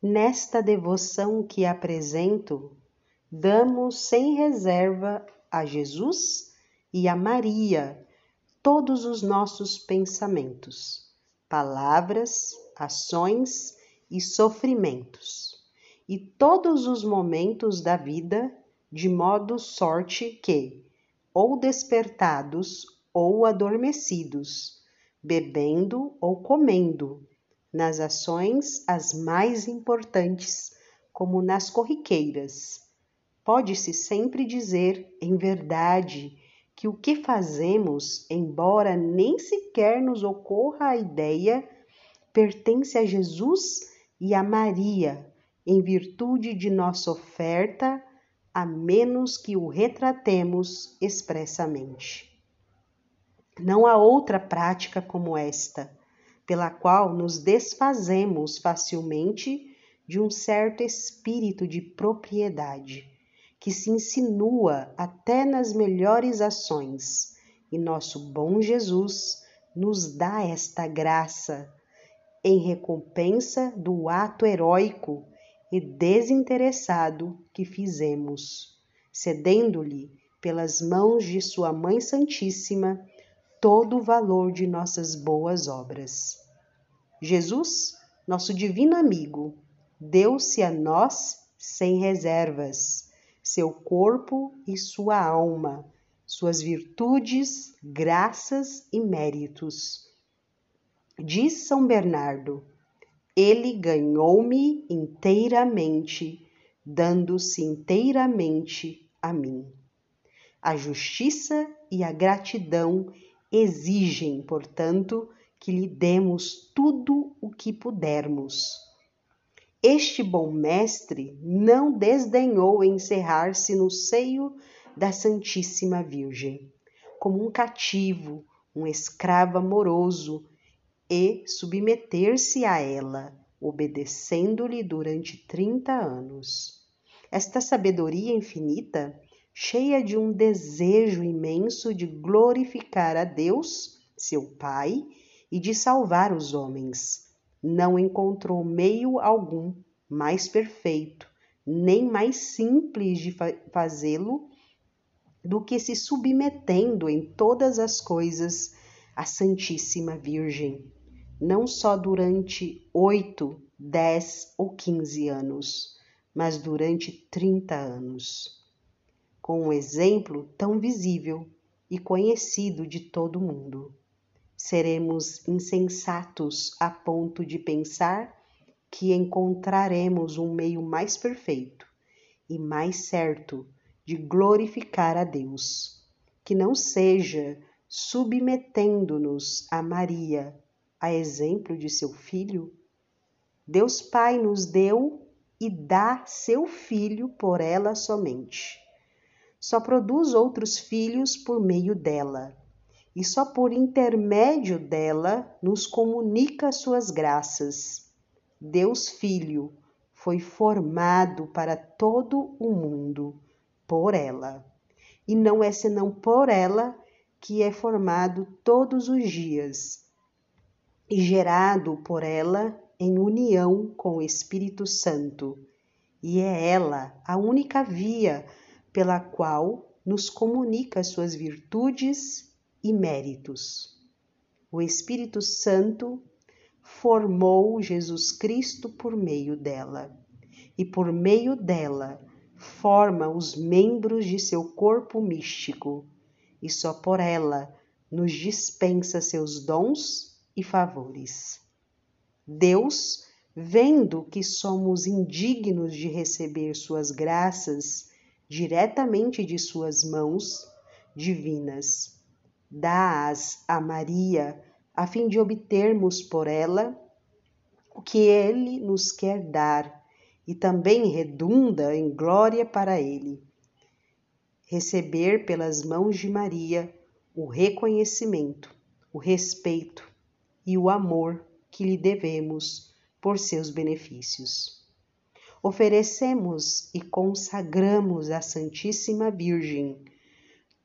Nesta devoção que apresento, damos sem reserva a Jesus e a Maria todos os nossos pensamentos, palavras, ações e sofrimentos, e todos os momentos da vida, de modo sorte que, ou despertados ou adormecidos, bebendo ou comendo, nas ações as mais importantes, como nas corriqueiras. Pode-se sempre dizer, em verdade, que o que fazemos, embora nem sequer nos ocorra a ideia, pertence a Jesus e a Maria, em virtude de nossa oferta, a menos que o retratemos expressamente. Não há outra prática como esta, pela qual nos desfazemos facilmente de um certo espírito de propriedade que se insinua até nas melhores ações, e nosso bom Jesus nos dá esta graça em recompensa do ato heróico e desinteressado que fizemos, cedendo-lhe pelas mãos de Sua Mãe Santíssima todo o valor de nossas boas obras. Jesus, nosso divino amigo, deu-se a nós sem reservas seu corpo e sua alma, suas virtudes, graças e méritos. Diz São Bernardo: Ele ganhou-me inteiramente, dando-se inteiramente a mim. A justiça e a gratidão exigem, portanto, que lhe demos tudo o que pudermos este bom mestre não desdenhou encerrar-se no seio da Santíssima Virgem, como um cativo, um escravo amoroso, e submeter-se a ela, obedecendo-lhe durante trinta anos. Esta sabedoria infinita, cheia de um desejo imenso de glorificar a Deus, seu Pai, e de salvar os homens, não encontrou meio algum mais perfeito, nem mais simples de fazê-lo do que se submetendo em todas as coisas à Santíssima Virgem, não só durante oito, dez ou quinze anos, mas durante trinta anos, com um exemplo tão visível e conhecido de todo mundo seremos insensatos a ponto de pensar que encontraremos um meio mais perfeito e mais certo de glorificar a Deus, que não seja submetendo-nos a Maria, a exemplo de seu filho. Deus Pai nos deu e dá seu filho por ela somente. Só produz outros filhos por meio dela e só por intermédio dela nos comunica suas graças. Deus Filho foi formado para todo o mundo por ela, e não é senão por ela que é formado todos os dias e gerado por ela em união com o Espírito Santo, e é ela a única via pela qual nos comunica suas virtudes e méritos. O Espírito Santo formou Jesus Cristo por meio dela, e por meio dela forma os membros de seu corpo místico, e só por ela nos dispensa seus dons e favores. Deus, vendo que somos indignos de receber suas graças diretamente de suas mãos divinas, dá-as a Maria, a fim de obtermos por ela o que ele nos quer dar e também redunda em glória para ele. Receber pelas mãos de Maria o reconhecimento, o respeito e o amor que lhe devemos por seus benefícios. Oferecemos e consagramos à Santíssima Virgem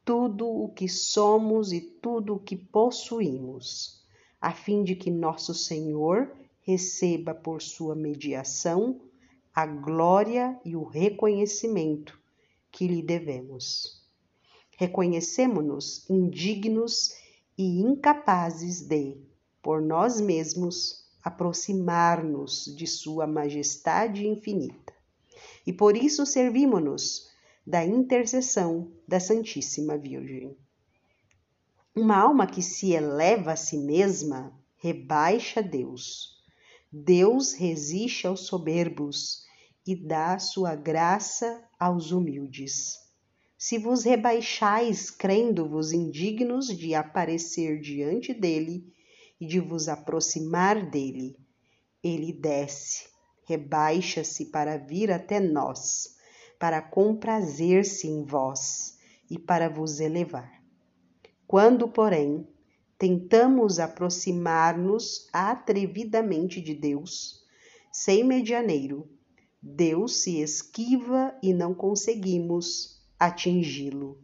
tudo o que somos e tudo o que possuímos, a fim de que nosso Senhor receba por sua mediação a glória e o reconhecimento que lhe devemos. Reconhecemos-nos indignos e incapazes de, por nós mesmos, aproximar-nos de Sua Majestade infinita. E por isso servimos-nos da intercessão da Santíssima Virgem. Uma alma que se eleva a si mesma rebaixa Deus. Deus resiste aos soberbos e dá sua graça aos humildes. Se vos rebaixais, crendo-vos indignos de aparecer diante dele e de vos aproximar dele, ele desce, rebaixa-se para vir até nós, para comprazer-se em vós e para vos elevar. Quando, porém, tentamos aproximar-nos atrevidamente de Deus, sem medianeiro, Deus se esquiva e não conseguimos atingi-lo.